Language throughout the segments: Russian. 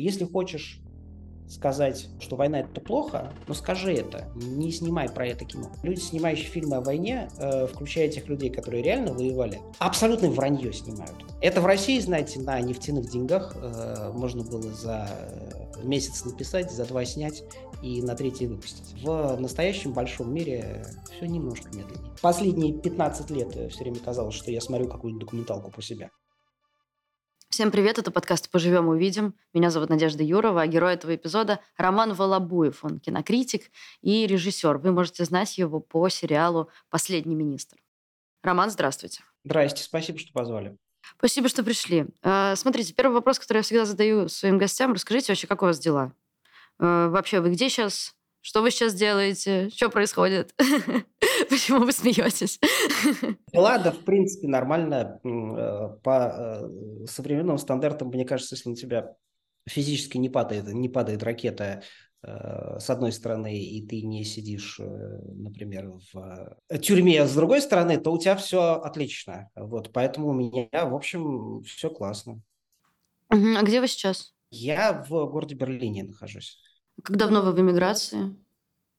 Если хочешь сказать, что война это плохо, но скажи это, не снимай про это кино. Люди, снимающие фильмы о войне, э, включая тех людей, которые реально воевали, абсолютно вранье снимают. Это в России, знаете, на нефтяных деньгах э, можно было за месяц написать, за два снять и на третий выпустить. В настоящем большом мире все немножко медленнее. Последние 15 лет все время казалось, что я смотрю какую-нибудь документалку про себя. Всем привет, это подкаст «Поживем, увидим». Меня зовут Надежда Юрова, а герой этого эпизода – Роман Волобуев. Он кинокритик и режиссер. Вы можете знать его по сериалу «Последний министр». Роман, здравствуйте. Здрасте, спасибо, что позвали. Спасибо, что пришли. А, смотрите, первый вопрос, который я всегда задаю своим гостям. Расскажите вообще, как у вас дела? А, вообще, вы где сейчас? Что вы сейчас делаете? Что происходит? Почему вы смеетесь? Ладно, в принципе, нормально. Э, по э, современным стандартам, мне кажется, если на тебя физически не падает, не падает ракета э, с одной стороны, и ты не сидишь, например, в тюрьме, а с другой стороны, то у тебя все отлично. Вот, поэтому у меня, в общем, все классно. А где вы сейчас? Я в городе Берлине нахожусь. Как давно вы в эмиграции?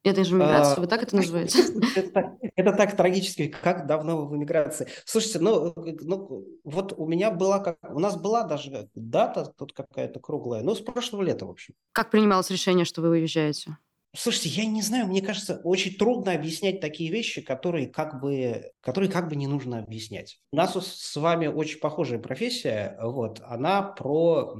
Это же эмиграция, а, вы так это называете? Это, это так трагически, как давно вы в эмиграции. Слушайте, ну, ну вот у меня была, как, у нас была даже дата тут какая-то круглая, ну, с прошлого лета, в общем. Как принималось решение, что вы уезжаете? Слушайте, я не знаю, мне кажется, очень трудно объяснять такие вещи, которые как бы, которые как бы не нужно объяснять. У нас с вами очень похожая профессия, вот, она про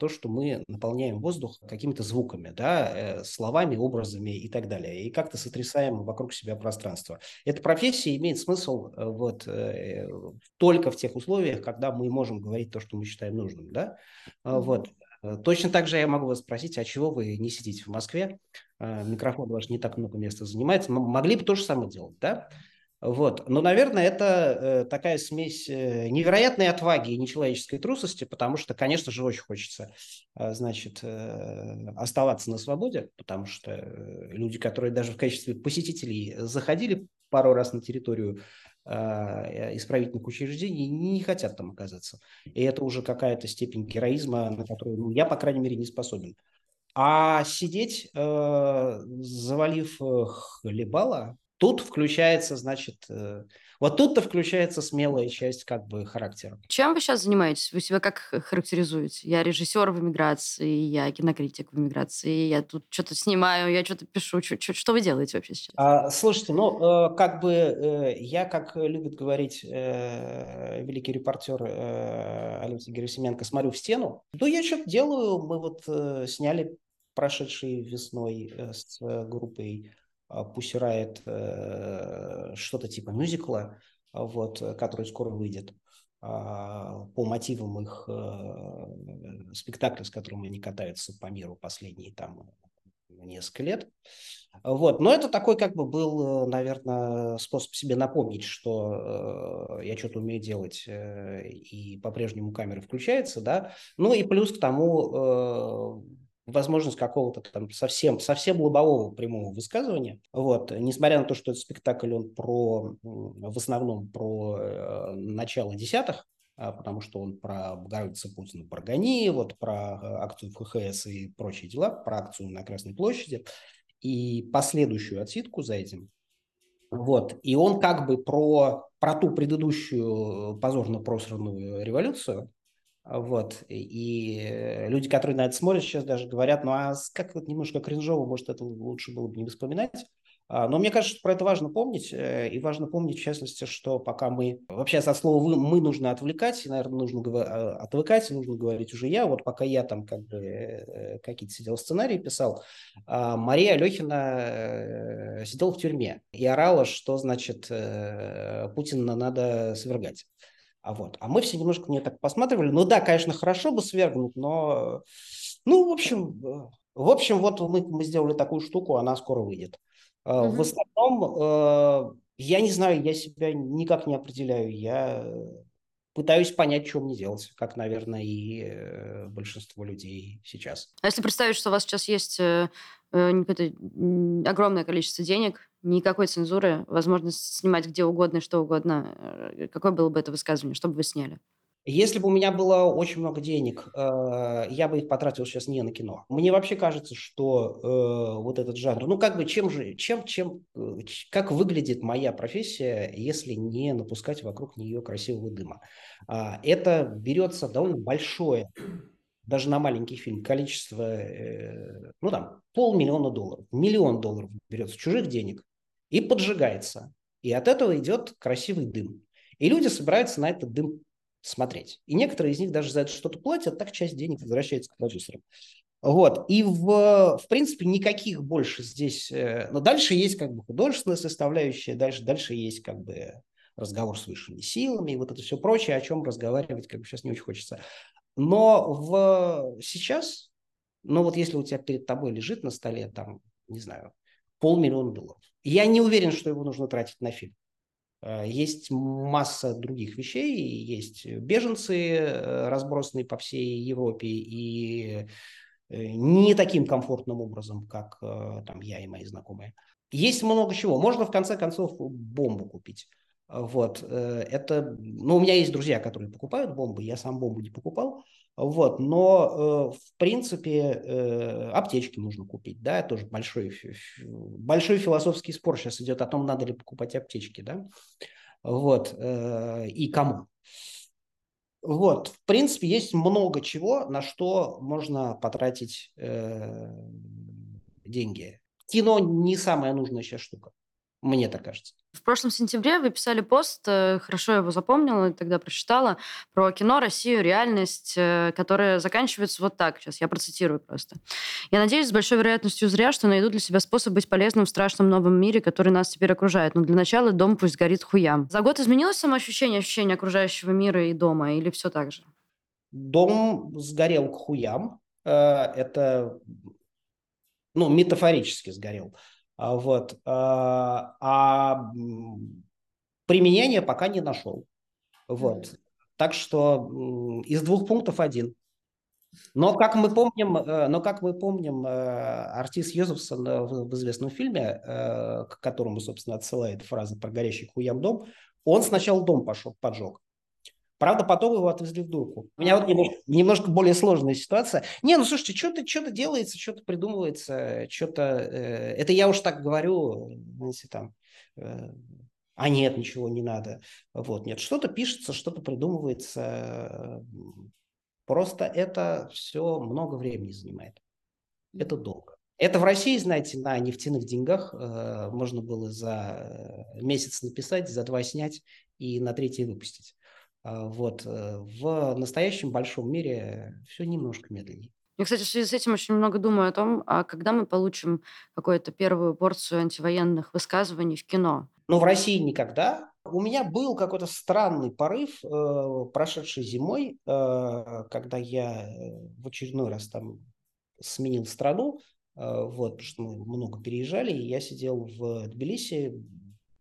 то, что мы наполняем воздух какими-то звуками, да, э, словами, образами и так далее, и как-то сотрясаем вокруг себя пространство. Эта профессия имеет смысл э, вот э, только в тех условиях, когда мы можем говорить то, что мы считаем нужным, да, вот. Точно так же я могу вас спросить, а чего вы не сидите в Москве? А, микрофон ваш не так много места занимает. Могли бы то же самое делать, да? Вот. Но, наверное, это э, такая смесь э, невероятной отваги и нечеловеческой трусости, потому что, конечно же, очень хочется, э, значит, э, оставаться на свободе, потому что э, люди, которые даже в качестве посетителей заходили пару раз на территорию э, исправительных учреждений, не хотят там оказаться. И это уже какая-то степень героизма, на которую ну, я, по крайней мере, не способен. А сидеть, э, завалив э, хлебала, тут включается, значит, э, вот тут-то включается смелая часть как бы характера. Чем вы сейчас занимаетесь? Вы себя как характеризуете? Я режиссер в эмиграции, я кинокритик в эмиграции, я тут что-то снимаю, я что-то пишу. Что, что, что вы делаете вообще сейчас? А, слушайте, ну, как бы я, как любит говорить великий репортер Алексей Герасименко, смотрю в стену. Ну, я что-то делаю. Мы вот сняли прошедшей весной э, с группой Пусирает э, что-то типа мюзикла, вот, который скоро выйдет а, по мотивам их э, спектакля, с которым они катаются по миру последние там несколько лет. Вот. Но это такой как бы был, наверное, способ себе напомнить, что э, я что-то умею делать, э, и по-прежнему камера включается, да. Ну и плюс к тому э, возможность какого-то там совсем, совсем лобового прямого высказывания. Вот. Несмотря на то, что этот спектакль, он про, в основном про э, начало десятых, а, потому что он про Богородица Путина, про ГАНИ, вот про э, акцию в ХХС и прочие дела, про акцию на Красной площади и последующую отсидку за этим. Вот. И он как бы про, про ту предыдущую э, позорно просранную революцию, вот. И люди, которые на это смотрят, сейчас даже говорят, ну а как вот немножко кринжово, может, это лучше было бы не вспоминать. А, но мне кажется, что про это важно помнить. Э, и важно помнить, в частности, что пока мы... Вообще, от слова мы нужно отвлекать, и, наверное, нужно а, отвлекать, нужно говорить уже я. Вот пока я там как бы э, какие-то сидел сценарии писал, а Мария Алехина э, сидела в тюрьме и орала, что, значит, Путина надо свергать. А, вот. а мы все немножко нее так посматривали. Ну да, конечно, хорошо бы свергнуть, но... Ну, в общем, э, в общем, вот мы, мы сделали такую штуку, она скоро выйдет. Угу. В остальном, э, я не знаю, я себя никак не определяю. Я пытаюсь понять, что мне делать, как, наверное, и большинство людей сейчас. А если представить, что у вас сейчас есть огромное количество денег, никакой цензуры, возможность снимать где угодно что угодно. Э, какое было бы это высказывание? Что бы вы сняли? Если бы у меня было очень много денег, э, я бы их потратил сейчас не на кино. Мне вообще кажется, что э, вот этот жанр, ну как бы чем же, чем, чем, э, как выглядит моя профессия, если не напускать вокруг нее красивого дыма? А, это берется довольно большое, даже на маленький фильм, количество, э, ну там, полмиллиона долларов, миллион долларов берется чужих денег и поджигается. И от этого идет красивый дым. И люди собираются на этот дым смотреть. И некоторые из них даже за это что-то платят, так часть денег возвращается к продюсерам. Вот. И, в, в принципе, никаких больше здесь... Э, но дальше есть как бы художественная составляющая, дальше, дальше есть как бы разговор с высшими силами и вот это все прочее, о чем разговаривать как бы сейчас не очень хочется. Но в, сейчас, ну вот если у тебя перед тобой лежит на столе там, не знаю, полмиллиона долларов, я не уверен, что его нужно тратить на фильм. Э, есть масса других вещей, есть беженцы, э, разбросанные по всей Европе, и э, не таким комфортным образом, как там я и мои знакомые. Есть много чего. Можно, в конце концов, бомбу купить. Вот, это, ну, у меня есть друзья, которые покупают бомбы, я сам бомбу не покупал, вот, но, в принципе, аптечки можно купить, да, тоже большой, большой философский спор сейчас идет о том, надо ли покупать аптечки, да, вот, и кому. Вот, в принципе, есть много чего, на что можно потратить деньги. Кино не самая нужная сейчас штука. Мне так кажется. В прошлом сентябре вы писали пост, э, хорошо его запомнила, тогда прочитала, про кино, Россию, реальность, э, которая заканчивается вот так. Сейчас я процитирую просто. «Я надеюсь, с большой вероятностью зря, что найду для себя способ быть полезным в страшном новом мире, который нас теперь окружает. Но для начала дом пусть горит хуям». За год изменилось самоощущение, ощущение окружающего мира и дома, или все так же? Дом сгорел к хуям. Э, это, ну, метафорически сгорел. А, вот. А, а применения пока не нашел. Вот. Так что из двух пунктов один. Но как мы помним, э, но как мы помним, э, артист Йозефсон в известном фильме, э, к которому, собственно, отсылает фраза про горящий хуям дом, он сначала дом пошел, поджег. Правда, потом его отвезли в дурку. У меня вот немножко, немножко более сложная ситуация. Не, ну слушайте, что-то что делается, что-то придумывается, что-то... Э, это я уж так говорю, если там... Э, а нет, ничего не надо. Вот, нет, что-то пишется, что-то придумывается. Просто это все много времени занимает. Это долго. Это в России, знаете, на нефтяных деньгах э, можно было за месяц написать, за два снять и на третий выпустить. А, вот. Э, в настоящем большом мире все немножко медленнее. Я, кстати, в связи с этим очень много думаю о том, а когда мы получим какую-то первую порцию антивоенных высказываний в кино. Но в России никогда. У меня был какой-то странный порыв, э, прошедший зимой, э, когда я э, в очередной раз там сменил страну, э, вот, потому что мы много переезжали, и я сидел в Тбилиси,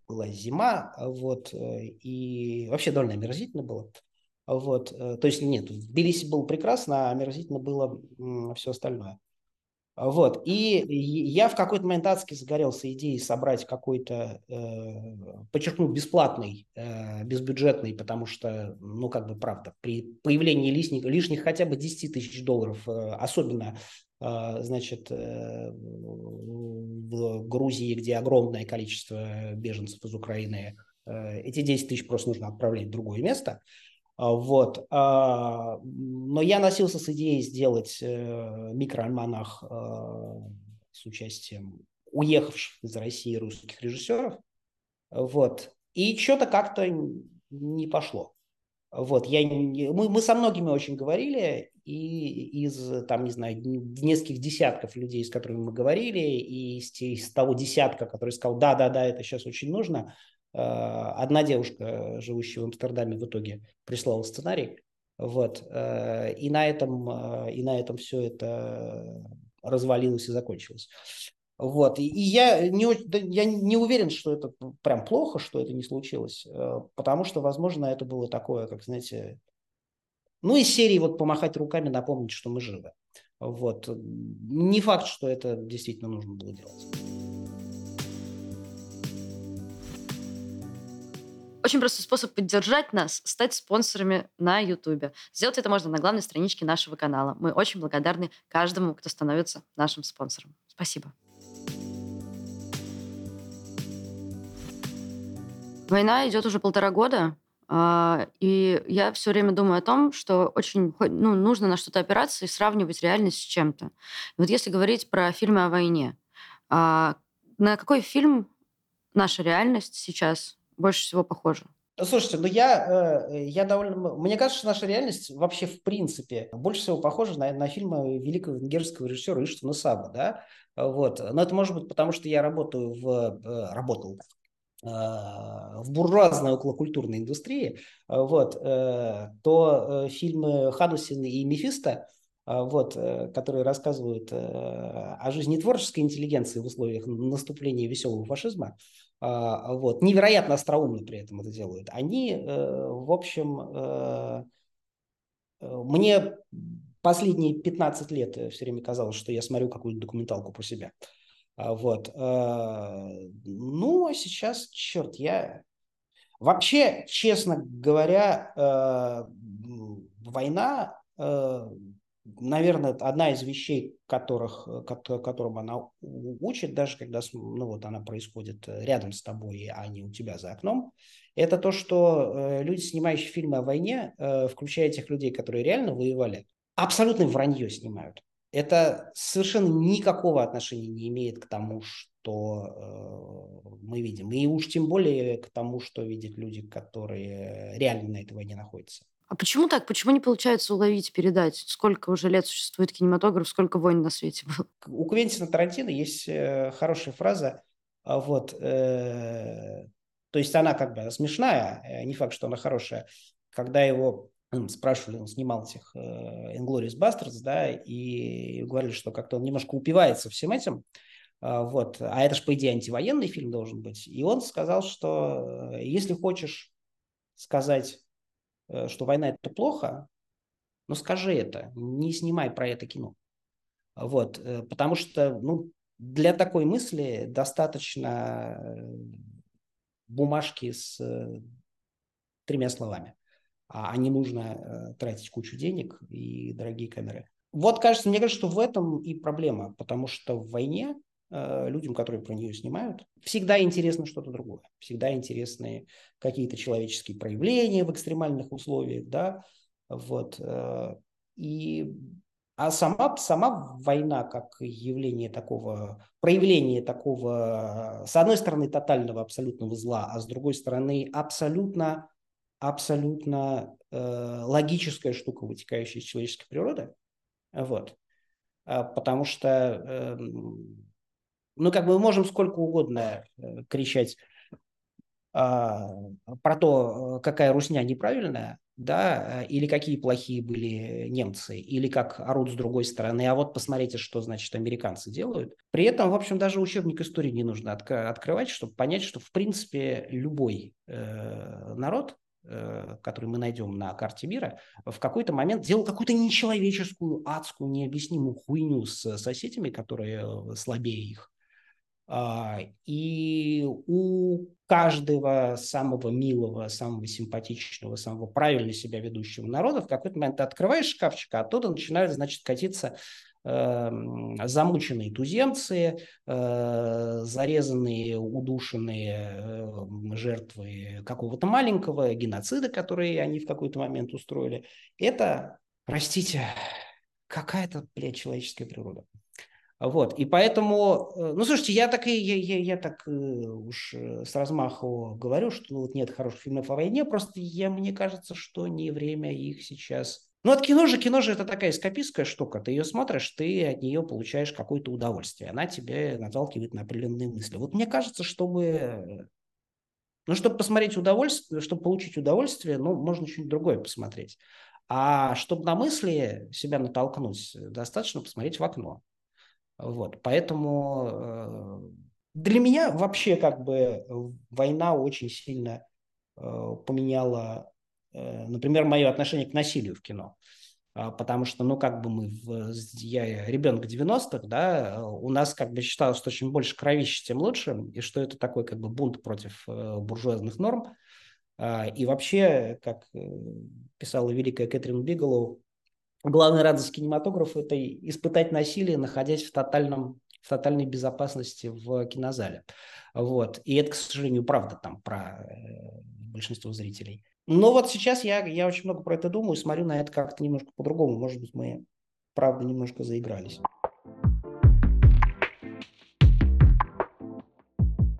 была зима, вот, э, и вообще довольно омерзительно было. Вот, э, то есть нет, в Тбилиси было прекрасно, а омерзительно было все остальное. Вот, и я в какой-то момент адски загорелся идеей собрать какой-то, э, подчеркну, бесплатный, э, безбюджетный, потому что, ну, как бы, правда, при появлении лишних, лишних хотя бы 10 тысяч долларов, э, особенно а, значит, э, в Грузии, где огромное количество беженцев из Украины, э, эти 10 тысяч просто нужно отправлять в другое место. А, вот. А, но я носился с идеей сделать э, микроальманах с участием уехавших из России русских режиссеров. Вот. И что-то как-то не пошло. Вот, я, мы, мы со многими очень говорили, и из, там, не знаю, нескольких десятков людей, с которыми мы говорили, и из, из того десятка, который сказал, да-да-да, это сейчас очень нужно, э, одна девушка, живущая в Амстердаме, в итоге прислала сценарий, вот, э, и на этом, э, и на этом все это развалилось и закончилось. Вот. И, я, не, я не уверен, что это прям плохо, что это не случилось, э, потому что, возможно, это было такое, как, знаете, ну, из серии вот помахать руками, напомнить, что мы живы. Вот. Не факт, что это действительно нужно было делать. Очень простой способ поддержать нас – стать спонсорами на YouTube. Сделать это можно на главной страничке нашего канала. Мы очень благодарны каждому, кто становится нашим спонсором. Спасибо. Война идет уже полтора года, а, и я все время думаю о том, что очень ну, нужно на что-то опираться и сравнивать реальность с чем-то. вот если говорить про фильмы о войне, а, на какой фильм наша реальность сейчас больше всего похожа? Слушайте, ну я, э, я довольно... Мне кажется, что наша реальность вообще в принципе больше всего похожа на, на фильмы великого венгерского режиссера Иштвана Саба, да? Вот. Но это может быть потому, что я работаю в... Э, работал в буржуазной околокультурной индустрии, вот, то фильмы Хадусин и Мефисто, вот, которые рассказывают о жизни творческой интеллигенции в условиях наступления веселого фашизма, вот, невероятно остроумно при этом это делают, они, э, в общем, э, э, мне последние 15 лет все время казалось, что я смотрю какую-то документалку про себя. А, вот. Ну, а сейчас, черт, я... Вообще, честно говоря, война наверное, одна из вещей, которых, э, которым она учит, даже когда ну, вот она происходит э, рядом с тобой, а не у тебя за окном, это то, что э, люди, снимающие фильмы о войне, включая тех людей, которые реально воевали, абсолютно вранье снимают. Это совершенно никакого отношения не имеет к тому, что э, мы видим. И уж тем более к тому, что видят люди, которые реально на этой войне находятся. А почему так? Почему не получается уловить, передать? Сколько уже лет существует кинематограф, сколько войн на свете было? У Квентина Тарантино есть э, хорошая фраза, а вот, э, то есть она как бы смешная, э, не факт, что она хорошая. Когда его спрашивали, он снимал этих э, Inglourious Basterds, да, и говорили, что как-то он немножко упивается всем этим, э, вот, а это же, по идее, антивоенный фильм должен быть. И он сказал, что э, если хочешь сказать Э, что война это плохо, но скажи это, не снимай про это кино. Вот, э, потому что ну, для такой мысли достаточно бумажки с тремя словами, а не нужно тратить кучу денег и дорогие камеры. Вот, кажется, мне кажется, что в этом и проблема, потому что в войне Э, людям, которые про нее снимают. Всегда интересно что-то другое. Всегда интересны какие-то человеческие проявления в экстремальных условиях, да, вот. Э, и, а сама, сама война как явление такого, проявление такого, с одной стороны, тотального абсолютного зла, а с другой стороны, абсолютно, абсолютно э, логическая штука, вытекающая из человеческой природы, вот. Э, потому что э, ну, как бы мы можем сколько угодно э, кричать а, про то, какая русня неправильная, да, или какие плохие были немцы, или как орут с другой стороны, а вот посмотрите, что, значит, американцы делают. При этом, в общем, даже учебник истории не нужно от- открывать, чтобы понять, что, в принципе, любой э, народ, э, который мы найдем на карте мира, в какой-то момент делал какую-то нечеловеческую, адскую, необъяснимую хуйню с соседями, которые э, слабее их. А, и у каждого самого милого, самого симпатичного, самого правильно себя ведущего народа в какой-то момент ты открываешь шкафчик, а оттуда начинают, значит, катиться э, замученные туземцы, э, зарезанные, удушенные э, жертвы какого-то маленького геноцида, который они в какой-то момент устроили. Это, простите, какая-то, блядь, человеческая природа. Вот, и поэтому, э, ну, слушайте, я так, и, я, я, я так уж с размаху говорю, что вот нет хороших фильмов о войне, просто я, мне кажется, что не время их сейчас... Ну, от кино же, кино же это такая эскапистская штука, ты ее смотришь, ты от нее получаешь какое-то удовольствие, она тебе наталкивает на определенные мысли. Вот мне кажется, чтобы ну, чтобы посмотреть удовольствие, чтобы получить удовольствие, ну, можно что-нибудь другое посмотреть. А чтобы на мысли себя натолкнуть, достаточно посмотреть в окно. Вот, поэтому э, для меня вообще как бы война очень сильно э, поменяла, например, мое отношение к насилию в кино. А, потому что, ну, как бы мы, в, я ребенок 90-х, да, у нас как бы считалось, что чем больше кровища, тем лучше, и что это такой как бы бунт против буржуазных норм. И вообще, как писала великая Кэтрин Бигелоу, главная радость кинематографа – это испытать насилие, находясь в тотальном в тотальной безопасности в кинозале. Вот. И это, к сожалению, правда там про э, большинство зрителей. Но вот сейчас я, я очень много про это думаю, смотрю на это как-то немножко по-другому. Может быть, мы, правда, немножко заигрались.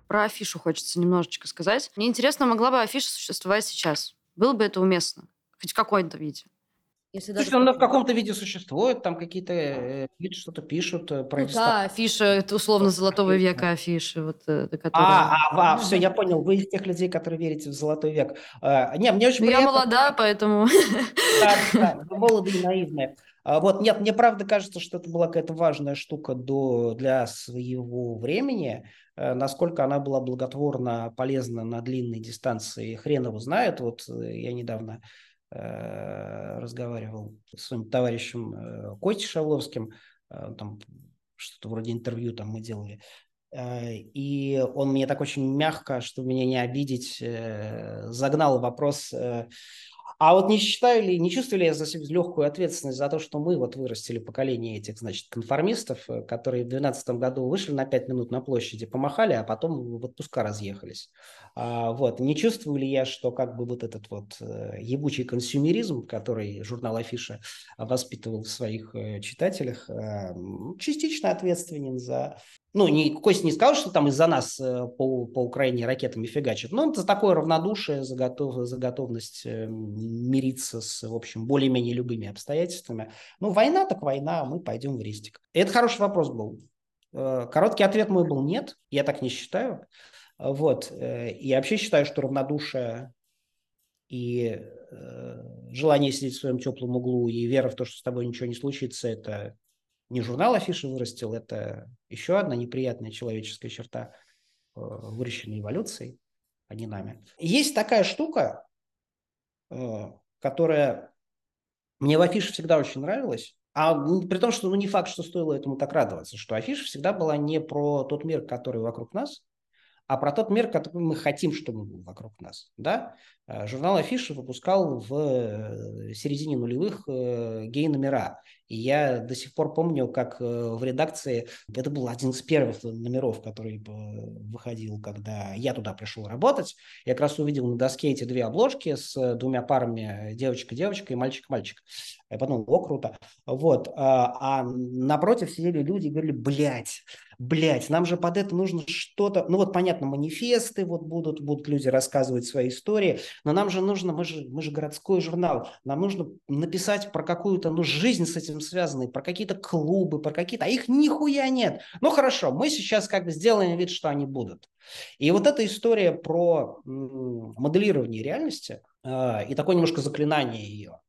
Про афишу хочется немножечко сказать. Мне интересно, могла бы афиша существовать сейчас? Было бы это уместно? Хоть в какой-то виде? Если даже... Слушай, она в каком-то виде существует, там какие-то э, люди что-то пишут э, про ну, Да, афиша, это условно золотого века афиши. Вот, э, которая... А, а, а, все, я понял, вы из тех людей, которые верите в золотой век. А, не, мне очень ну, приятно... Я молода, поэтому... Да, да, молоды и наивные. А, вот, нет, мне правда кажется, что это была какая-то важная штука до, для своего времени. А, насколько она была благотворно полезна на длинной дистанции, хрен его знает. Вот я недавно разговаривал с своим товарищем э, Костей Шавловским, э, там что-то вроде интервью там мы делали, и он мне так очень мягко, чтобы меня не обидеть, загнал вопрос а вот не считаю ли, не чувствую ли я за себя легкую ответственность за то, что мы вот вырастили поколение этих, значит, конформистов, э, которые в 2012 году вышли на 5 минут на площади, помахали, а потом в отпуска разъехались. А, вот. Не чувствую ли я, что как бы вот этот вот э, ебучий консюмеризм, который журнал Афиша воспитывал в своих э, читателях, частично ответственен за ну, не, Кость не сказал, что там из-за нас э, по, по Украине ракетами фигачат, но это такое равнодушие, за, готов, за готовность э, мириться с, в общем, более-менее любыми обстоятельствами. Ну, война так война, мы пойдем в рестик. И это хороший вопрос был. Э, короткий ответ мой был нет, я так не считаю. Вот. И вообще считаю, что равнодушие и желание сидеть в своем теплом углу и вера в то, что с тобой ничего не случится, это не журнал афиши вырастил, это еще одна неприятная человеческая черта, э, выращенной эволюцией, а не нами. Есть такая штука, э, которая мне в афише всегда очень нравилась, а при том, что ну, не факт, что стоило этому так радоваться, что афиша всегда была не про тот мир, который вокруг нас, а про тот мир, который мы хотим, чтобы был вокруг нас. Да? Э, журнал Афиша выпускал в середине нулевых гей-номера. И я до сих пор помню, как э, в редакции, это был один из первых номеров, который выходил, когда я туда пришел работать. Я как раз увидел на доске эти две обложки с двумя парами девочка-девочка и мальчик-мальчик. Я подумал, о, круто. Вот. А напротив сидели люди и говорили, блядь, блядь, нам же под это нужно что-то, ну вот понятно, манифесты вот будут, будут люди рассказывать свои истории, но нам же нужно, мы же, мы же городской журнал, нам нужно написать про какую-то, ну, жизнь с этим связанную, про какие-то клубы, про какие-то, а их нихуя нет. Ну хорошо, мы сейчас как бы сделаем вид, что они будут. И вот эта история про моделирование реальности э, и такое немножко заклинание ее,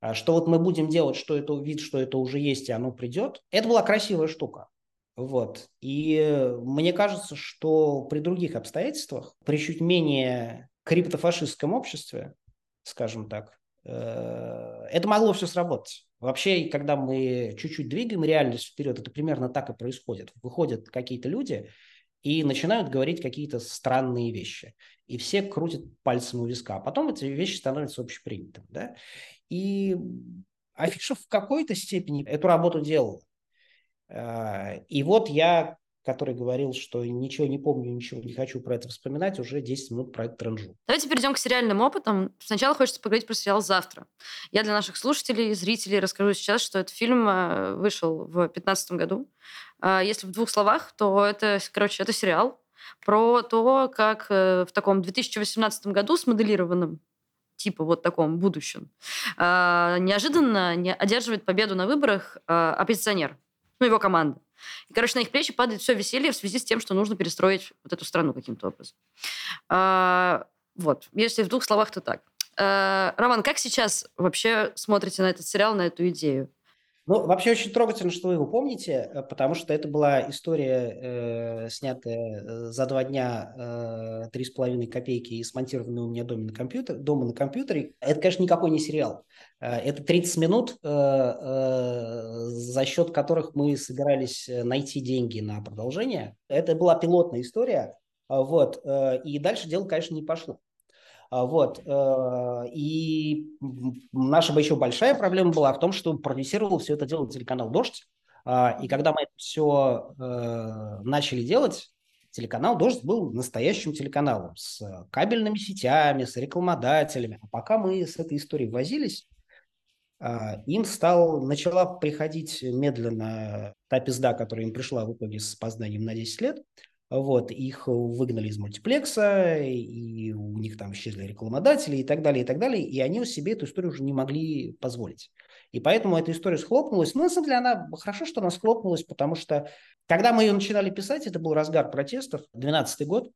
а, что вот мы будем делать, что это вид, что это уже есть, и оно придет, это была красивая штука. Вот. И мне кажется, что при других обстоятельствах, при чуть менее криптофашистском обществе, скажем так, э, это могло все сработать. Вообще, когда мы чуть-чуть двигаем реальность вперед, это примерно так и происходит. Выходят какие-то люди и начинают говорить какие-то странные вещи. И все крутят пальцем у виска. А потом эти вещи становятся общепринятыми. Да? И Афиша в какой-то степени эту работу делала. А, и вот я, который говорил, что ничего не помню, ничего не хочу про это вспоминать, уже 10 минут про это транжу. Давайте перейдем к сериальным опытам. Сначала хочется поговорить про сериал «Завтра». Я для наших слушателей и зрителей расскажу сейчас, что этот фильм э, вышел в 2015 году. А, если в двух словах, то это, короче, это сериал про то, как э, в таком 2018 году смоделированном типа вот таком будущем, неожиданно не одерживает победу на выборах оппозиционер ну, его команда. И, короче, на их плечи падает все веселье в связи с тем, что нужно перестроить вот эту страну каким-то образом. А, вот, если в двух словах, то так. А, Роман, как сейчас вообще смотрите на этот сериал, на эту идею? Ну, вообще очень трогательно, что вы его помните, э, потому что это была история, э, снятая э, за два дня три с половиной копейки и смонтированная у меня дома на, компьютер, дома на компьютере. Это, конечно, никакой не сериал. Э, это 30 минут, за счет которых мы собирались найти деньги на продолжение. Это была пилотная история, вот, и дальше дело, конечно, не пошло. Вот. И наша бы еще большая проблема была в том, что продюсировал все это дело телеканал «Дождь». И когда мы это все начали делать, телеканал «Дождь» был настоящим телеканалом с кабельными сетями, с рекламодателями. А пока мы с этой историей возились, а, им стал, начала приходить медленно та пизда, которая им пришла в итоге с познанием на 10 лет. Вот, их выгнали из мультиплекса, и у них там исчезли рекламодатели и так далее, и так далее, и они себе эту историю уже не могли позволить. И поэтому эта история схлопнулась. Но, на самом деле, она хорошо, что она схлопнулась, потому что, когда мы ее начинали писать, это был разгар протестов, 12 год,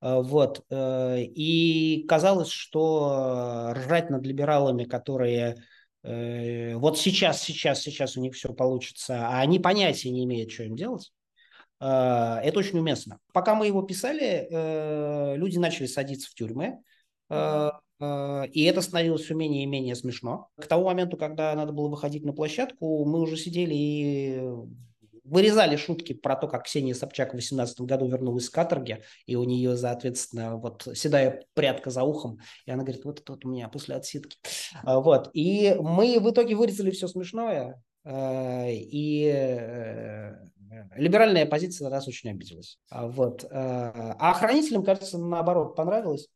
а, вот, э, и казалось, что ржать над либералами, которые Э, вот сейчас, сейчас, сейчас у них все получится, а они понятия не имеют, что им делать. Э, это очень уместно. Пока мы его писали, э, люди начали садиться в тюрьмы, и это становилось все менее и менее смешно. К тому моменту, когда надо было выходить на площадку, мы уже сидели и вырезали шутки про то, как Ксения Собчак в 2018 году вернулась с каторги, и у нее, соответственно, вот седая прядка за ухом, и она говорит, вот это вот у меня после отсидки. Вот. И мы в итоге вырезали все смешное, и э, либеральная оппозиция на нас очень обиделась. А, вот. А охранителям, кажется, наоборот, понравилось,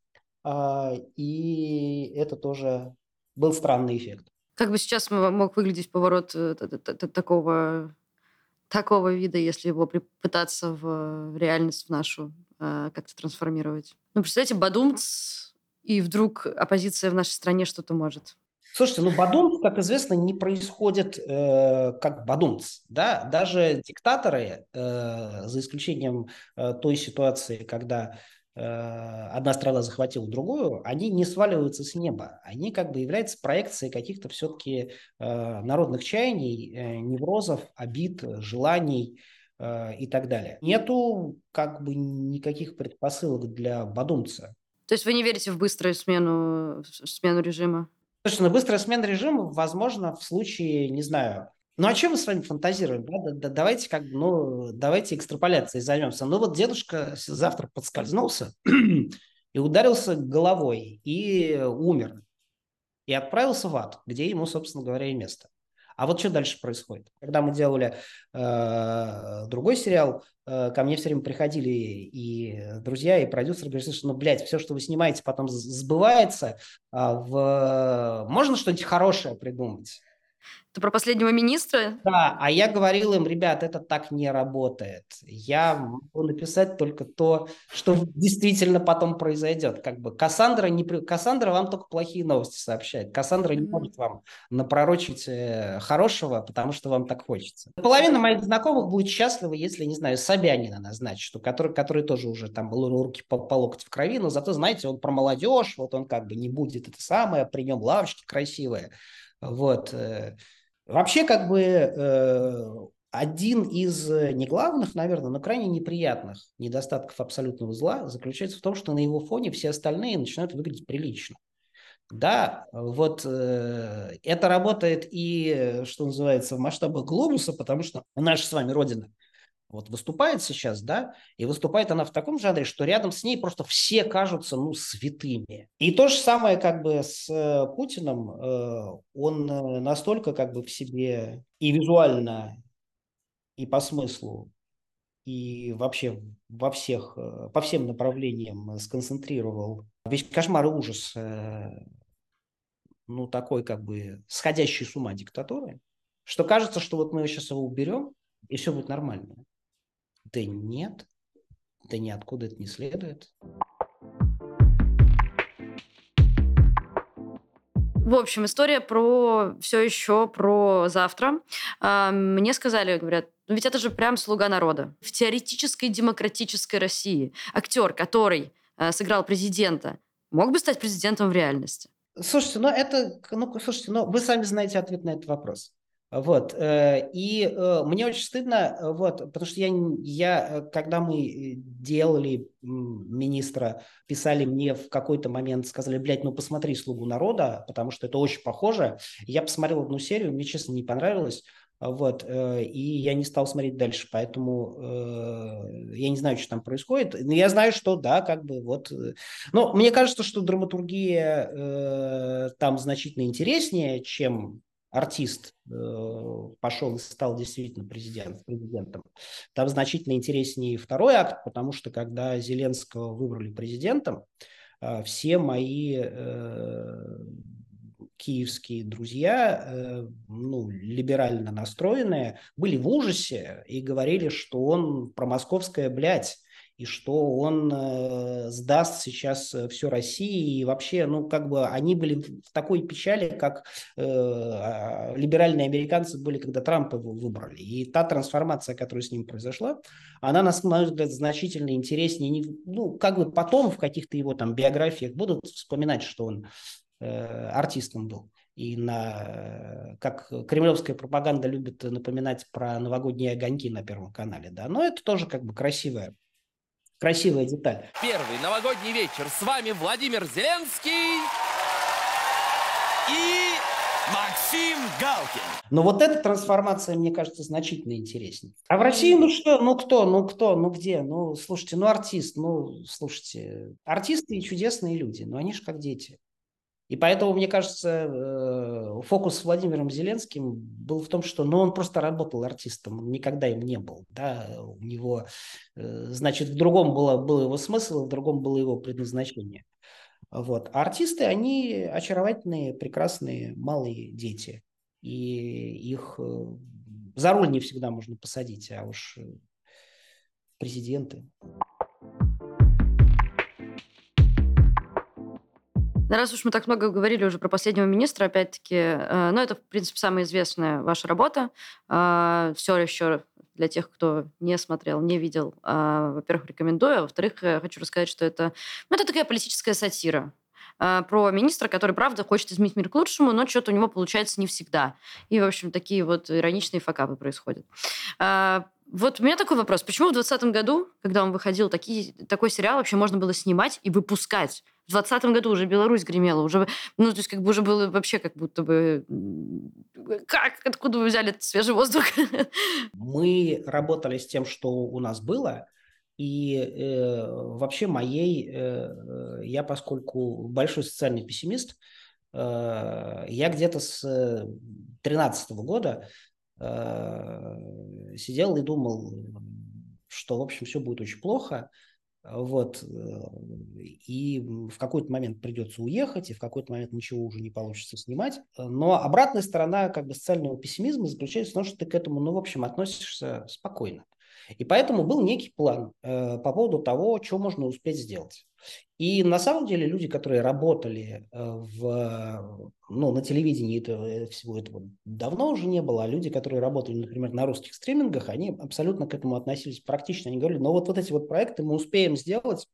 и это тоже был странный эффект. Как бы сейчас мог выглядеть поворот э, такого такого вида, если его пытаться в реальность в нашу э, как-то трансформировать. Ну, представьте, Бадумц, и вдруг оппозиция в нашей стране что-то может. Слушайте, ну Бадумц, как известно, не происходит э, как Бадумц. Да? Даже диктаторы, э, за исключением э, той ситуации, когда Э, одна страна захватила другую, они не сваливаются с неба. Они как бы являются проекцией каких-то все-таки э, народных чаяний, э, неврозов, обид, желаний и так далее. Нету как бы никаких предпосылок для бадумца. То есть вы не верите в быструю смену, смену режима? Слушай, ну быстрая смена режима возможно в случае, не знаю, ну, а чем мы с вами фантазируем? Да? Да, да, давайте как ну, давайте экстраполяцией займемся. Ну, вот дедушка завтра подскользнулся и ударился головой, и умер. И отправился в ад, где ему, собственно говоря, и место. А вот что дальше происходит? Когда мы делали э, другой сериал, э, ко мне все время приходили и друзья, и продюсеры говорили, что, ну, блядь, все, что вы снимаете, потом сбывается. А в... Можно что-нибудь хорошее придумать? Ты про последнего министра? Да, а я говорил им, ребят, это так не работает. Я могу написать только то, что действительно потом произойдет. Как бы Кассандра, не, Кассандра вам только плохие новости сообщает. Кассандра не может вам напророчить э, хорошего, потому что вам так хочется. Половина моих знакомых будет счастлива, если, не знаю, Собянина назначить, что, который, который тоже уже там был руки по, по локоть в крови, но зато, знаете, он про молодежь, вот он как бы не будет это самое, при нем лавочки красивые. Вот. Э, вообще, как бы, э, один из э, не главных, наверное, но крайне неприятных недостатков абсолютного зла заключается в том, что на его фоне все остальные начинают выглядеть прилично. Да, вот э, это работает и, что называется, в масштабах глобуса, потому что наша с вами Родина – вот выступает сейчас, да, и выступает она в таком жанре, что рядом с ней просто все кажутся, ну, святыми. И то же самое как бы с э, Путиным, э, он э, настолько как бы в себе и визуально, и по смыслу, и вообще во всех, по всем направлениям сконцентрировал весь кошмар и ужас, ну, такой как бы сходящий с ума диктатуры, что кажется, что вот мы сейчас его уберем, и все будет нормально. Да нет, да ниоткуда это не следует. В общем, история про все еще про завтра. А, мне сказали, говорят, ну ведь это же прям слуга народа. В теоретической демократической России актер, который а, сыграл президента, мог бы стать президентом в реальности? Слушайте, ну это, ну слушайте, ну вы сами знаете ответ на этот вопрос. Вот. Э, и э, мне очень стыдно, э, вот, потому что я, я, когда мы делали министра, писали мне в какой-то момент, сказали, блядь, ну посмотри «Слугу народа», потому что это очень похоже. Я посмотрел одну серию, мне, честно, не понравилось. Вот, и я не стал смотреть дальше, поэтому я не знаю, что там происходит. Но я знаю, что да, как бы вот. Но мне кажется, что драматургия там значительно интереснее, чем артист э, пошел и стал действительно президент, президентом. Там значительно интереснее второй акт, потому что когда Зеленского выбрали президентом, э, все мои э, киевские друзья, ну, либерально настроенные, были в ужасе и говорили, что он промосковская блядь, и что он э, сдаст сейчас э, всю Россию, и вообще, ну, как бы они были в такой печали, как э, а, либеральные американцы были, когда Трампа выбрали. И та трансформация, которая с ним произошла, она, на мой взгляд, значительно интереснее. Ну, как бы потом в каких-то его там биографиях будут вспоминать, что он Э, артистом был. И на, как кремлевская пропаганда любит напоминать про новогодние огоньки на Первом канале, да, но это тоже как бы красивая, красивая деталь. Первый новогодний вечер. С вами Владимир Зеленский и Максим Галкин. Но вот эта трансформация, мне кажется, значительно интереснее. А в России, ну что, ну кто, ну кто, ну где? Ну, слушайте, ну артист, ну, слушайте, артисты и чудесные люди, но они же как дети. И поэтому, мне кажется, э, фокус с Владимиром Зеленским был в том, что ну, он просто работал артистом, он никогда им не был. Да? У него, э, значит, в другом было, был его смысл, в другом было его предназначение. Вот. А артисты, они очаровательные, прекрасные, малые дети. И их э, за руль не всегда можно посадить, а уж президенты. Раз уж мы так много говорили уже про последнего министра, опять-таки, э, ну, это, в принципе, самая известная ваша работа. Э, все еще для тех, кто не смотрел, не видел, э, во-первых, рекомендую. А во-вторых, хочу рассказать, что это, ну, это такая политическая сатира э, про министра, который, правда, хочет изменить мир к лучшему, но что-то у него получается не всегда. И, в общем, такие вот ироничные факапы происходят. Вот у меня такой вопрос. Почему в 2020 году, когда он выходил, такие, такой сериал вообще можно было снимать и выпускать? В 2020 году уже Беларусь гремела, уже, ну, то есть как бы уже было вообще как будто бы... Как? Откуда вы взяли этот свежий воздух? Мы работали с тем, что у нас было, и э, вообще моей, э, я поскольку большой социальный пессимист, э, я где-то с 2013 года э, сидел и думал, что, в общем, все будет очень плохо, вот. Э, и в какой-то момент придется уехать, и в какой-то момент ничего уже не получится снимать. Но обратная сторона как бы социального пессимизма заключается в том, что ты к этому, ну, в общем, относишься спокойно. И поэтому был некий план э, по поводу того, что можно успеть сделать. И на самом деле люди, которые работали э, в, ну, на телевидении, это, э, всего этого давно уже не было, а люди, которые работали, например, на русских стримингах, они абсолютно к этому относились практично. Они говорили, ну вот, вот эти вот проекты мы успеем сделать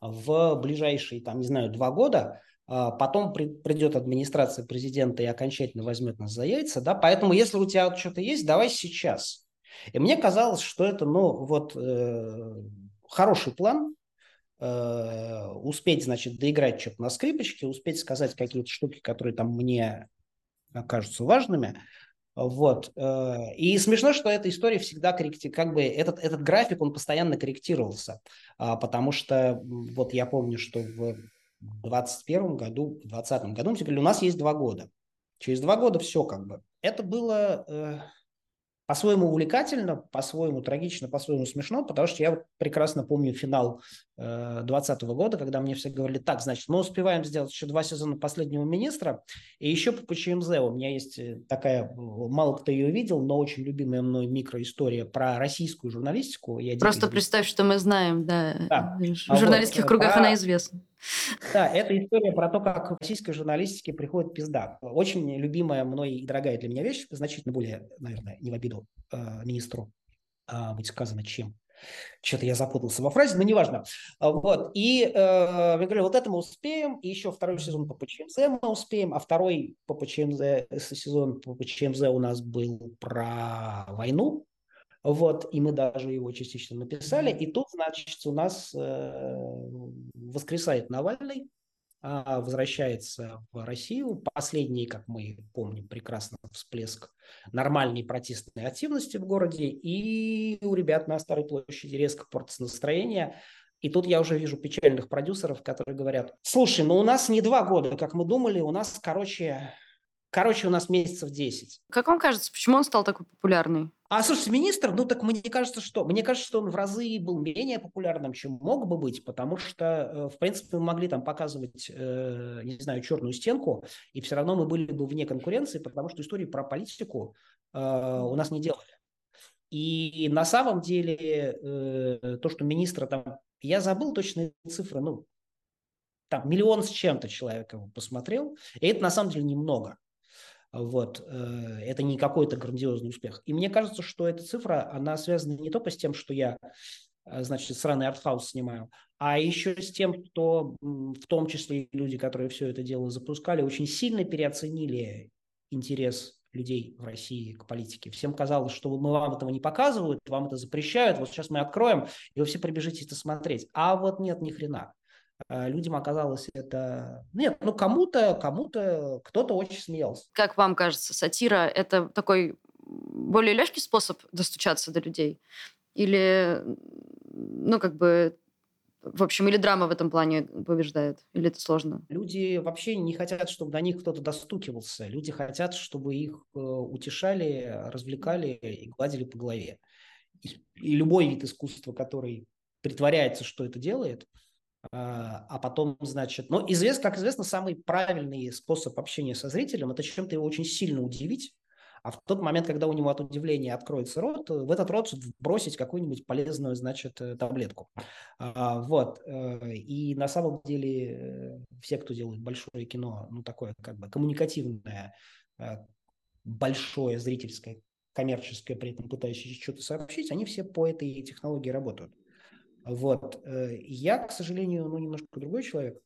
в ближайшие, там, не знаю, два года, а потом при, придет администрация президента и окончательно возьмет нас за яйца, да, поэтому если у тебя что-то есть, давай сейчас. И мне казалось, что это, ну, вот э, хороший план, э, успеть, значит, доиграть что-то на скрипочке, успеть сказать какие-то штуки, которые там мне кажутся важными. Вот. Э, и смешно, что эта история всегда корректировалась, как бы этот, этот график, он постоянно корректировался, а, потому что вот я помню, что в 2021 году, в 2020 году мы говорили, у нас есть два года. Через два года все как бы. Это было э, по-своему увлекательно, по-своему трагично, по-своему смешно, потому что я прекрасно помню финал 2020 э, года, когда мне все говорили, так, значит, мы успеваем сделать еще два сезона «Последнего министра», и еще по ПЧМЗ у меня есть э, такая, мало кто ее видел, но очень любимая мной микроистория про российскую журналистику. Я Просто представь, что мы знаем, да, да. в журналистских вот, кругах про... она известна. Да, это история про то, как в российской журналистике приходит пизда. Очень любимая мной и дорогая для меня вещь, значительно более, наверное, не в обиду э, министру э, быть сказано, чем что-то я запутался во фразе, но неважно. А, вот. И э, я говорю, вот это мы успеем, и еще второй сезон по ПЧМЗ мы успеем, а второй по ПЧМЗ, сезон по ПЧМЗ у нас был про войну, вот, и мы даже его частично написали. И тут, значит, у нас э, воскресает Навальный, возвращается в Россию. Последний, как мы помним, прекрасно всплеск нормальной протестной активности в городе. И у ребят на Старой площади резко портится настроение. И тут я уже вижу печальных продюсеров, которые говорят, слушай, ну у нас не два года, как мы думали, у нас, короче, короче, у нас месяцев 10. Как вам кажется, почему он стал такой популярный? А, слушайте, министр, ну так мне кажется, что? Мне кажется, что он в разы был менее популярным, чем мог бы быть, потому что, э, в принципе, мы могли там показывать, э, не знаю, черную стенку, и все равно мы были бы вне конкуренции, потому что истории про политику э, у нас не делали. И на самом деле то, что министра там, я забыл точные цифры, ну, там миллион с чем-то человек его посмотрел, и это на самом деле немного. Вот. Э, это не какой-то грандиозный успех. И мне кажется, что эта цифра, она связана не только с тем, что я э, значит, сраный артхаус снимаю, а еще с тем, что в том числе люди, которые все это дело запускали, очень сильно переоценили интерес людей в России к политике. Всем казалось, что мы вам этого не показывают, вам это запрещают, вот сейчас мы откроем, и вы все прибежите это смотреть. А вот нет, ни хрена. А, людям оказалось это... Нет, ну кому-то, кому-то, кто-то очень смеялся. Как вам кажется, сатира – это такой более легкий способ достучаться до людей? Или, ну, как бы, в общем, или драма в этом плане побеждает? Или это сложно? Люди вообще не хотят, чтобы до них кто-то достукивался. Люди хотят, чтобы их э, утешали, развлекали и гладили по голове. И любой вид искусства, который притворяется, что это делает – а, а потом, значит, ну, известно, как известно, самый правильный способ общения со зрителем – это чем-то его очень сильно удивить, а в тот момент, когда у него от удивления откроется рот, в этот рот бросить какую-нибудь полезную, значит, э, таблетку. А, вот. Э, и на самом деле э, все, кто делает большое кино, ну, такое как бы коммуникативное, большое зрительское, коммерческое, при этом пытающееся что-то сообщить, они все по этой технологии работают. Вот. Э, я, к сожалению, ну, немножко другой человек.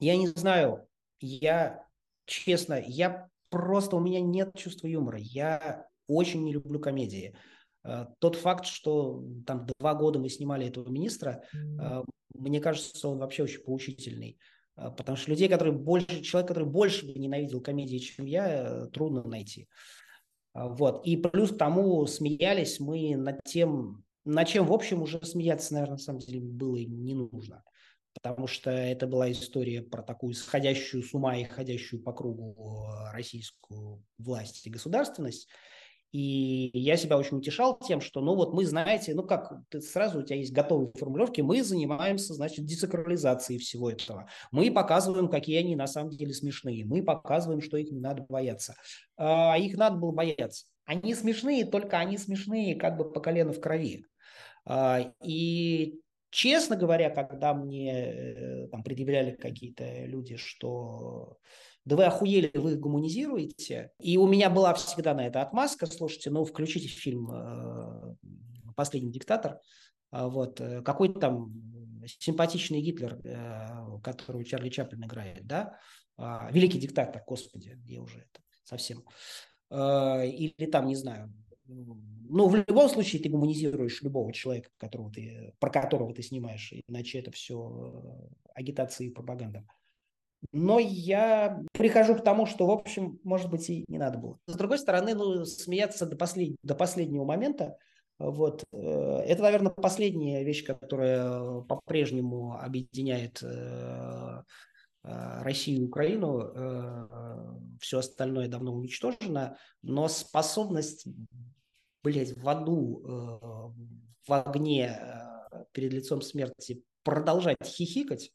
Я не знаю, я, честно, я просто, у меня нет чувства юмора. Я очень не люблю комедии. Э, тот факт, что там два года мы снимали этого министра, э, мне кажется, он вообще очень поучительный. Потому что людей, которые больше, человек, который больше ненавидел комедии, чем я, трудно найти. Вот. И плюс к тому смеялись мы над тем, на чем, в общем, уже смеяться, наверное, на самом деле было не нужно. Потому что это была история про такую сходящую с ума и ходящую по кругу э, российскую власть и государственность. И я себя очень утешал тем, что, ну вот мы, знаете, ну как, сразу у тебя есть готовые формулировки, мы занимаемся, значит, десакрализацией всего этого. Мы показываем, какие они на самом деле смешные. Мы показываем, что их не надо бояться. А их надо было бояться. Они смешные, только они смешные как бы по колено в крови. А, и честно говоря, когда мне э, там предъявляли какие-то люди, что да вы охуели, вы гуманизируете. И у меня была всегда на это отмазка. Слушайте, ну включите фильм э, «Последний диктатор». А вот, э, какой-то там симпатичный Гитлер, которого Чарли Чаплин играет, да, а, великий диктатор, господи, я уже это совсем. Или там, не знаю, ну, в любом случае ты гуманизируешь любого человека, которого ты, про которого ты снимаешь, иначе это все э, агитация и пропаганда. Но я прихожу к тому, что, в общем, может быть, и не надо было. С другой стороны, ну, смеяться до, послед... до последнего момента, вот, э, это, наверное, последняя вещь, которая по-прежнему объединяет э, Россию и Украину, все остальное давно уничтожено, но способность блядь, в аду, э, в огне э, перед лицом смерти продолжать хихикать,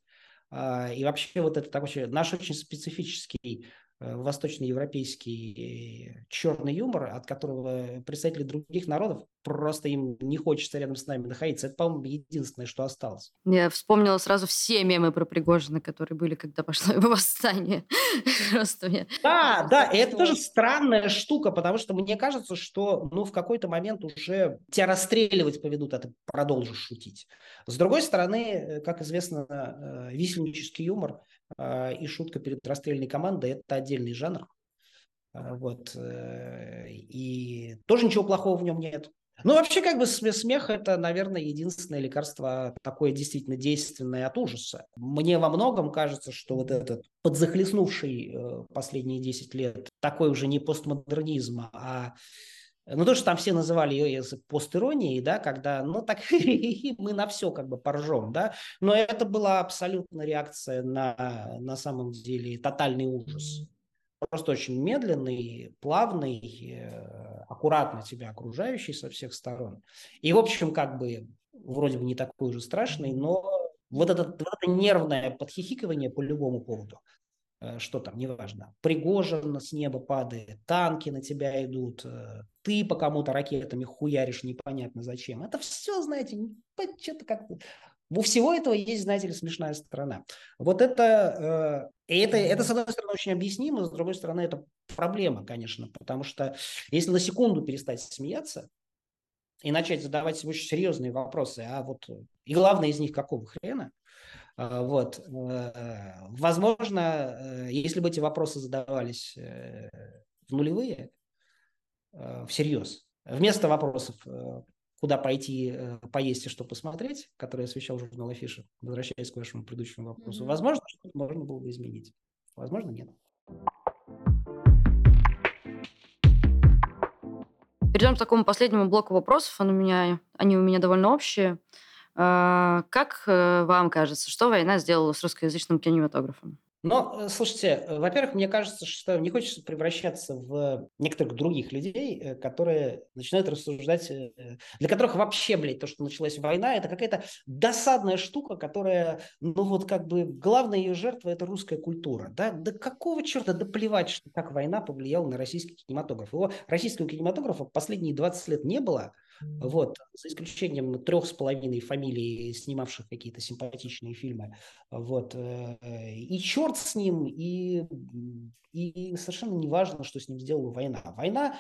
э, и вообще вот это такой наш очень специфический восточноевропейский э, черный юмор, от которого представители других народов просто им не хочется рядом с нами находиться. Это, по-моему, единственное, что осталось. Я вспомнила сразу все мемы про Пригожина, которые были, когда пошло его восстание. Просто мне... Да, да, и это тоже странная штука, потому что мне кажется, что ну, в какой-то момент уже тебя расстреливать поведут, а ты продолжишь шутить. С другой стороны, э, как известно, висельнический юмор – и шутка перед расстрельной командой – это отдельный жанр. А, вот. Э, и тоже ничего плохого в нем нет. Ну, вообще, как бы смех – это, наверное, единственное лекарство такое действительно действенное от ужаса. Мне во многом кажется, что вот этот подзахлестнувший э, последние 10 лет такой уже не постмодернизм, а ну, то, что там все называли ее постиронией, да, когда, ну, так мы на все как бы поржем, да, но это была абсолютно реакция на, на самом деле, тотальный ужас. Просто очень медленный, плавный, э, аккуратно тебя окружающий со всех сторон. И, в общем, как бы вроде бы не такой уже страшный, но вот это, вот это нервное подхихикивание по любому поводу, что там, неважно, Пригожин с неба падает, танки на тебя идут, э, ты по кому-то ракетами хуяришь непонятно зачем. Это все, знаете, что-то как-то у всего этого есть, знаете ли, смешная сторона. Вот это, э, это, это, с одной стороны, очень объяснимо, с другой стороны, это проблема, конечно, потому что если на секунду перестать смеяться и начать задавать себе очень серьезные вопросы, а вот и главное из них какого хрена, э, вот, э, возможно, э, если бы эти вопросы задавались э, в нулевые, всерьез, вместо вопросов куда пойти поесть и что посмотреть, который освещал журнал Афиша, возвращаясь к вашему предыдущему вопросу, mm-hmm. возможно, что можно было бы изменить. Возможно, нет. Перейдем к такому последнему блоку вопросов. Он у меня, они у меня довольно общие. А, как э, вам кажется, что война сделала с русскоязычным кинематографом? Но, э, слушайте, э, во-первых, мне кажется, что не хочется превращаться в некоторых других людей, которые начинают рассуждать, для которых вообще, блядь, то, что началась война, это какая-то досадная штука, которая, ну вот как бы главная ее жертва – это русская культура. Да, да какого черта, да плевать, что как война повлияла на российский кинематограф. Его российского кинематографа последние 20 лет не было, вот, за исключением трех с половиной фамилий, снимавших какие-то симпатичные фильмы. Вот. И черт с ним, и, и совершенно не важно, что с ним сделала война. Война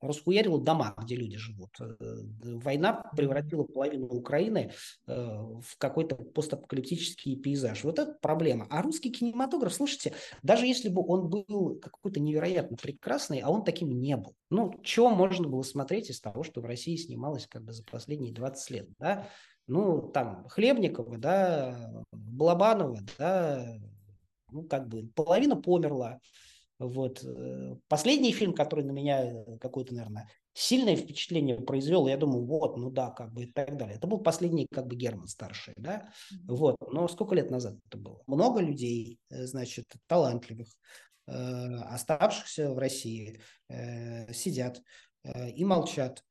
расхуярила дома, где люди живут. Э, война превратила половину Украины э, в какой-то постапокалиптический пейзаж. Вот это проблема. А русский кинематограф, слушайте, даже если бы он был какой-то невероятно прекрасный, а он таким не был. Ну, чего можно было смотреть из того, что в России снималось как бы за последние 20 лет, да? Ну, там, Хлебникова, да, Балабанова, да, ну, как бы половина померла, вот. Э, последний фильм, который на меня э, какое-то, наверное, сильное впечатление произвел, я думаю, вот, ну да, как бы и так далее. Это был последний, как бы, Герман старший, да, вот. Но сколько лет назад это было? Много людей, э, значит, талантливых, оставшихся в России, сидят и молчат,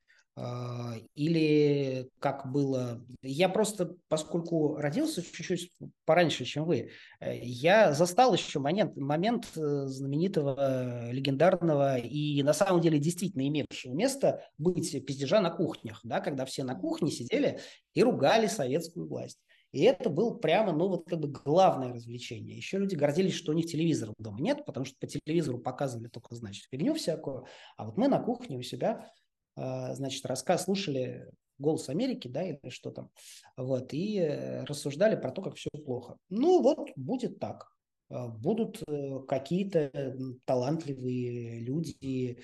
или как было... Я просто, поскольку родился чуть-чуть пораньше, чем вы, э, я застал еще момент, момент э, знаменитого, легендарного и на самом деле действительно имевшего место быть пиздежа на кухнях, да, когда все на кухне сидели и ругали советскую власть. И это было прямо, ну, вот как бы главное развлечение. Еще люди гордились, что у них телевизора дома нет, потому что по телевизору показывали только, значит, фигню всякую. А вот мы на кухне у себя а, значит, рассказ слушали «Голос Америки», да, или что там, вот, и э, рассуждали про то, как все плохо. Ну, вот будет так. А, будут э, какие-то талантливые люди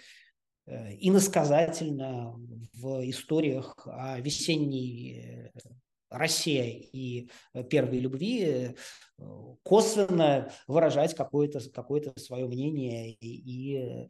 э, иносказательно в историях о весенней России и первой любви косвенно выражать какое-то какое свое мнение и, и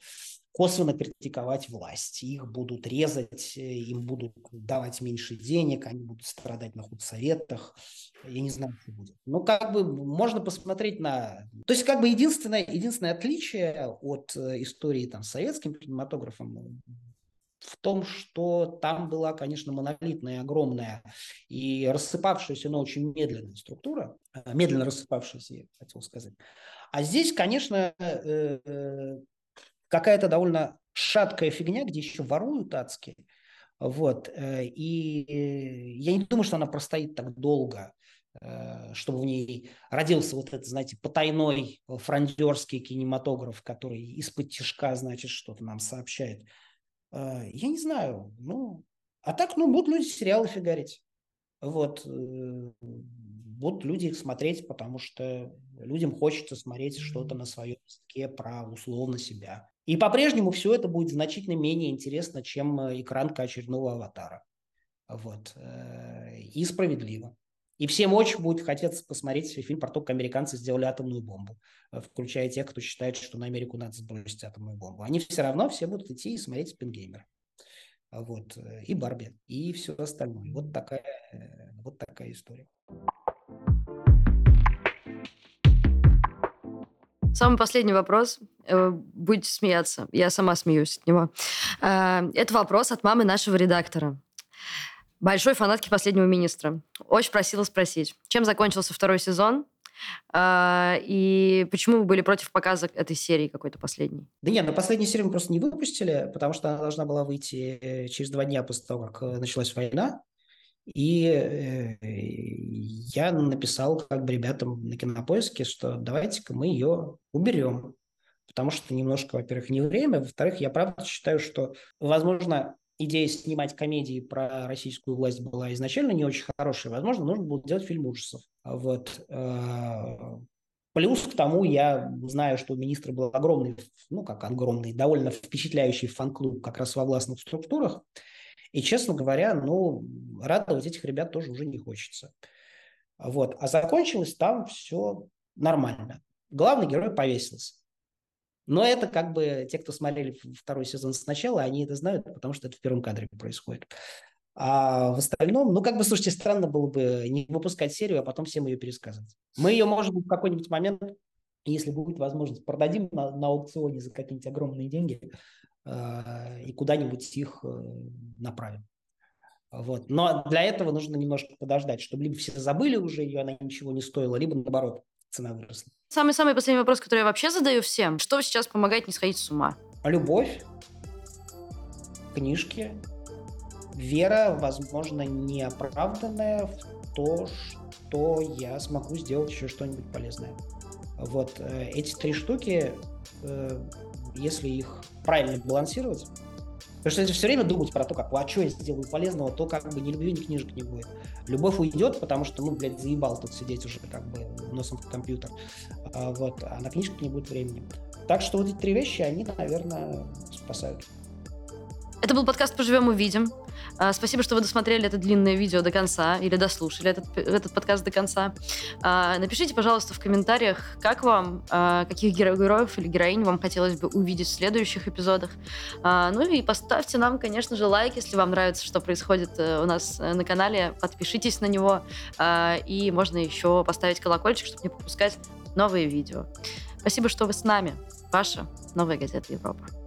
косвенно критиковать власть. Их будут резать, э, им будут давать меньше денег, они будут страдать на худсоветах. Я не знаю, что будет. Но как бы можно посмотреть на... То есть как бы единственное, единственное отличие от э, истории там, с советским кинематографом в том, что там была, конечно, монолитная, огромная и рассыпавшаяся, но очень медленная структура, э, медленно рассыпавшаяся, я хотел сказать. А здесь, конечно, какая-то довольно шаткая фигня, где еще воруют адски. Вот. Э, и я не думаю, что она простоит так долго, э, чтобы в ней родился вот этот, знаете, потайной франдерский кинематограф, который из-под тяжка, значит, что-то нам сообщает. Э, я не знаю. Ну, а так, ну, будут люди сериалы фигарить. Вот. будут люди их смотреть, потому что людям хочется смотреть что-то на своем языке про условно себя. И по-прежнему все это будет значительно менее интересно, чем э, экранка очередного аватара. Вот. Э, и справедливо. И всем очень будет хотеться посмотреть фильм про то, как американцы сделали атомную бомбу, э, включая тех, кто считает, что на Америку надо сбросить атомную бомбу. Они все равно все будут идти и смотреть Спингеймер. Вот. И Барби, и все остальное. Вот такая, вот такая история. Самый последний вопрос. Э, будете смеяться. Я сама смеюсь от него. Э, это вопрос от мамы нашего редактора. Большой фанатки «Последнего министра». Очень просила спросить, чем закончился второй сезон, э, и почему вы были против показа этой серии какой-то последней? Да нет, на последней серии мы просто не выпустили, потому что она должна была выйти через два дня после того, как началась война. И э, я написал как бы ребятам на кинопоиске, что давайте-ка мы ее уберем. Потому что немножко, во-первых, не время, во-вторых, я правда считаю, что, возможно, идея снимать комедии про российскую власть была изначально не очень хорошая. Возможно, нужно было делать фильм ужасов. Вот. Э, плюс к тому я знаю, что у министра был огромный, ну как огромный, довольно впечатляющий фан-клуб как раз во властных структурах. И, честно говоря, ну, радовать этих ребят тоже уже не хочется. Вот. А закончилось там все нормально. Главный герой повесился. Но это как бы те, кто смотрели второй сезон сначала, они это знают, потому что это в первом кадре происходит. А в остальном, ну, как бы, слушайте, странно было бы не выпускать серию, а потом всем ее пересказывать. Мы ее, может быть, в какой-нибудь момент, если будет возможность, продадим на, на аукционе за какие-нибудь огромные деньги. Э, и куда-нибудь их э, направим. Вот. Но для этого нужно немножко подождать, чтобы либо все забыли уже ее, она ничего не стоила, либо наоборот, цена выросла. Самый-самый последний вопрос, который я вообще задаю всем. Что сейчас помогает не сходить с ума? Любовь, книжки, вера, возможно, неоправданная в то, что я смогу сделать еще что-нибудь полезное. Вот э, эти три штуки, если их правильно балансировать. Потому что если все время думать про то, как, а что я сделаю полезного, то как бы ни любви, ни книжек не будет. Любовь уйдет, потому что, ну, блядь, заебал тут сидеть уже как бы носом в компьютер. А, вот, а на книжках не будет времени. Так что вот эти три вещи, они, наверное, спасают. Это был подкаст «Поживем, увидим». А, спасибо, что вы досмотрели это длинное видео до конца или дослушали этот, этот подкаст до конца. А, напишите, пожалуйста, в комментариях, как вам, а, каких героев или героинь вам хотелось бы увидеть в следующих эпизодах. Ну и поставьте нам, конечно же, лайк, если вам нравится, что происходит э, у нас э, на канале. Подпишитесь на него. И можно еще поставить колокольчик, чтобы не пропускать новые видео. Спасибо, что вы с нами. Ваша новая газета Европа.